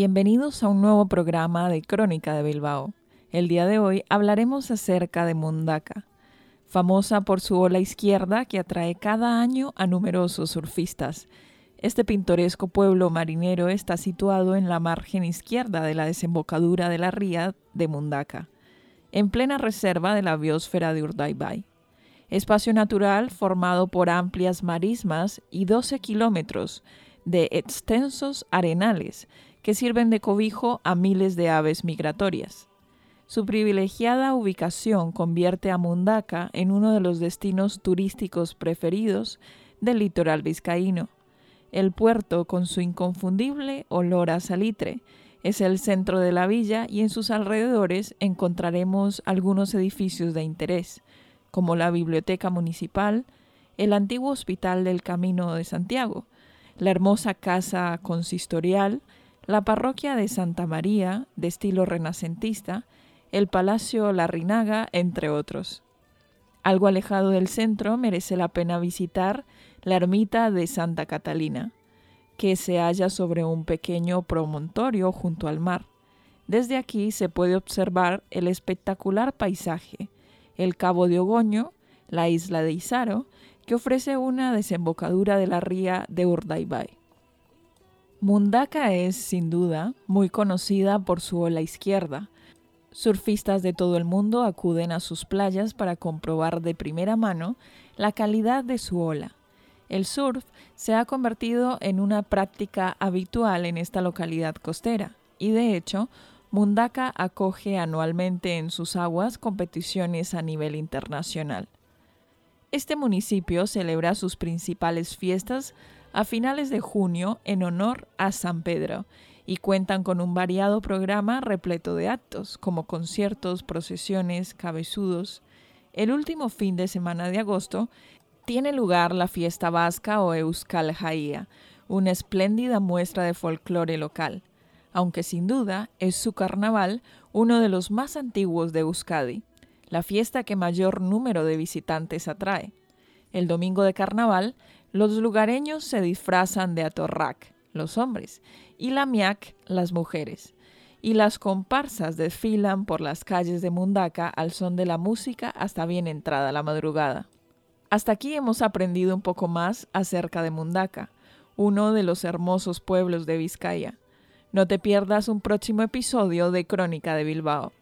Bienvenidos a un nuevo programa de Crónica de Bilbao. El día de hoy hablaremos acerca de Mundaka, famosa por su ola izquierda que atrae cada año a numerosos surfistas. Este pintoresco pueblo marinero está situado en la margen izquierda de la desembocadura de la ría de Mundaka, en plena reserva de la biosfera de Urdaibai. Espacio natural formado por amplias marismas y 12 kilómetros de extensos arenales que sirven de cobijo a miles de aves migratorias. Su privilegiada ubicación convierte a Mundaka en uno de los destinos turísticos preferidos del litoral vizcaíno. El puerto, con su inconfundible olor a salitre, es el centro de la villa y en sus alrededores encontraremos algunos edificios de interés, como la Biblioteca Municipal, el antiguo Hospital del Camino de Santiago, la hermosa Casa Consistorial, la Parroquia de Santa María, de estilo renacentista, el Palacio Larrinaga, entre otros. Algo alejado del centro merece la pena visitar la ermita de Santa Catalina, que se halla sobre un pequeño promontorio junto al mar. Desde aquí se puede observar el espectacular paisaje, el Cabo de Ogoño, la isla de Izaro, que ofrece una desembocadura de la ría de Urdaibai. Mundaka es, sin duda, muy conocida por su ola izquierda, Surfistas de todo el mundo acuden a sus playas para comprobar de primera mano la calidad de su ola. El surf se ha convertido en una práctica habitual en esta localidad costera y de hecho Mundaka acoge anualmente en sus aguas competiciones a nivel internacional. Este municipio celebra sus principales fiestas a finales de junio en honor a San Pedro y cuentan con un variado programa repleto de actos, como conciertos, procesiones, cabezudos. El último fin de semana de agosto tiene lugar la fiesta vasca o Euskal Jaía, una espléndida muestra de folclore local, aunque sin duda es su carnaval uno de los más antiguos de Euskadi, la fiesta que mayor número de visitantes atrae. El domingo de carnaval, los lugareños se disfrazan de atorrac, los hombres, y la miak, las mujeres. Y las comparsas desfilan por las calles de Mundaka al son de la música hasta bien entrada la madrugada. Hasta aquí hemos aprendido un poco más acerca de Mundaka, uno de los hermosos pueblos de Vizcaya. No te pierdas un próximo episodio de Crónica de Bilbao.